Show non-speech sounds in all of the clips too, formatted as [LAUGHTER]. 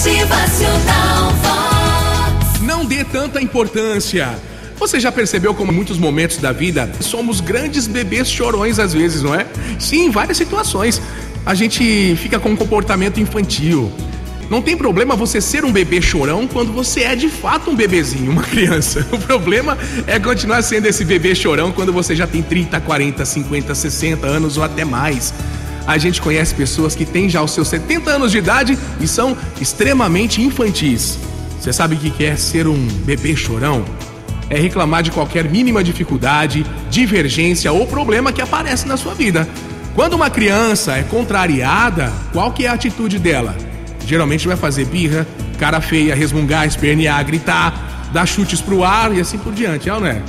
Motivacional Vox. Não dê tanta importância. Você já percebeu como em muitos momentos da vida somos grandes bebês chorões às vezes, não é? Sim, em várias situações. A gente fica com um comportamento infantil. Não tem problema você ser um bebê chorão quando você é de fato um bebezinho, uma criança. [LAUGHS] O problema é continuar sendo esse bebê chorão quando você já tem 30, 40, 50, 60 anos ou até mais. A gente conhece pessoas que têm já os seus 70 anos de idade e são extremamente infantis. Você sabe o que é ser um bebê chorão? É reclamar de qualquer mínima dificuldade, divergência ou problema que aparece na sua vida. Quando uma criança é contrariada, qual que é a atitude dela? Geralmente vai fazer birra, cara feia, resmungar, espernear, gritar, dar chutes pro ar e assim por diante, é não é?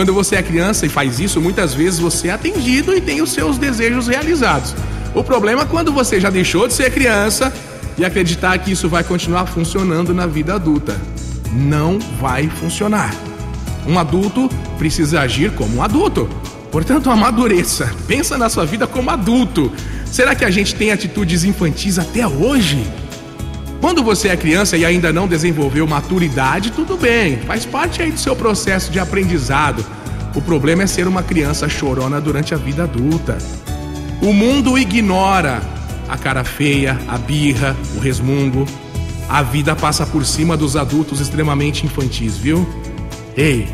Quando você é criança e faz isso, muitas vezes você é atendido e tem os seus desejos realizados. O problema é quando você já deixou de ser criança e acreditar que isso vai continuar funcionando na vida adulta. Não vai funcionar. Um adulto precisa agir como um adulto. Portanto, amadureça. Pensa na sua vida como adulto. Será que a gente tem atitudes infantis até hoje? Quando você é criança e ainda não desenvolveu maturidade, tudo bem, faz parte aí do seu processo de aprendizado. O problema é ser uma criança chorona durante a vida adulta. O mundo ignora a cara feia, a birra, o resmungo. A vida passa por cima dos adultos extremamente infantis, viu? Ei,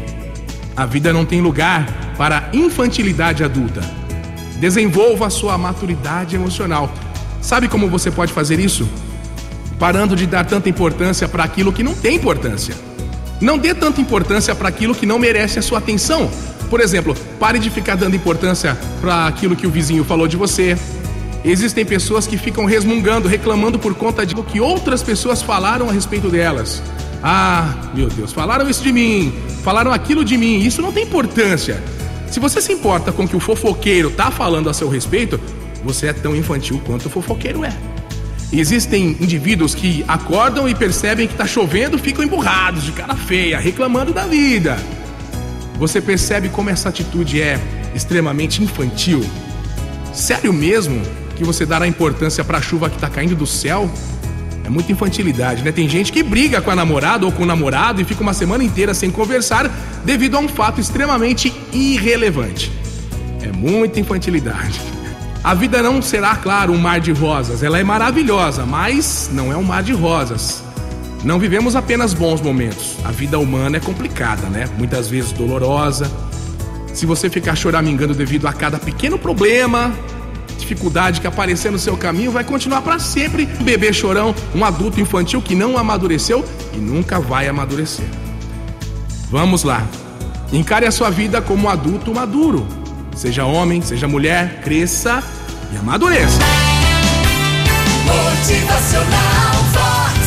a vida não tem lugar para infantilidade adulta. Desenvolva a sua maturidade emocional. Sabe como você pode fazer isso? Parando de dar tanta importância para aquilo que não tem importância. Não dê tanta importância para aquilo que não merece a sua atenção. Por exemplo, pare de ficar dando importância para aquilo que o vizinho falou de você. Existem pessoas que ficam resmungando, reclamando por conta de que outras pessoas falaram a respeito delas. Ah, meu Deus, falaram isso de mim, falaram aquilo de mim. Isso não tem importância. Se você se importa com o que o fofoqueiro tá falando a seu respeito, você é tão infantil quanto o fofoqueiro é. Existem indivíduos que acordam e percebem que está chovendo, ficam emburrados, de cara feia, reclamando da vida. Você percebe como essa atitude é extremamente infantil? Sério mesmo que você dará importância para a chuva que está caindo do céu? É muita infantilidade, né? Tem gente que briga com a namorada ou com o namorado e fica uma semana inteira sem conversar devido a um fato extremamente irrelevante. É muita infantilidade. A vida não será, claro, um mar de rosas. Ela é maravilhosa, mas não é um mar de rosas. Não vivemos apenas bons momentos. A vida humana é complicada, né? Muitas vezes dolorosa. Se você ficar choramingando devido a cada pequeno problema, dificuldade que aparecer no seu caminho, vai continuar para sempre um bebê chorão, um adulto infantil que não amadureceu e nunca vai amadurecer. Vamos lá. Encare a sua vida como um adulto maduro. Seja homem, seja mulher, cresça e amadureça. Motivacional Vox,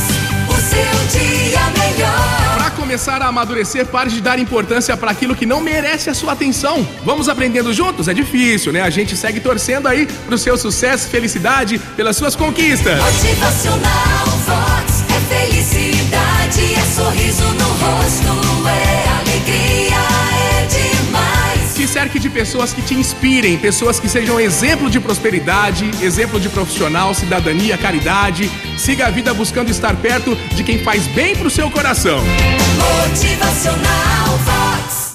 o seu dia melhor. Para começar a amadurecer, pare de dar importância para aquilo que não merece a sua atenção. Vamos aprendendo juntos? É difícil, né? A gente segue torcendo aí pro seu sucesso, felicidade, pelas suas conquistas. Motivacional cerque de pessoas que te inspirem, pessoas que sejam exemplo de prosperidade, exemplo de profissional, cidadania, caridade. Siga a vida buscando estar perto de quem faz bem pro seu coração. Motivacional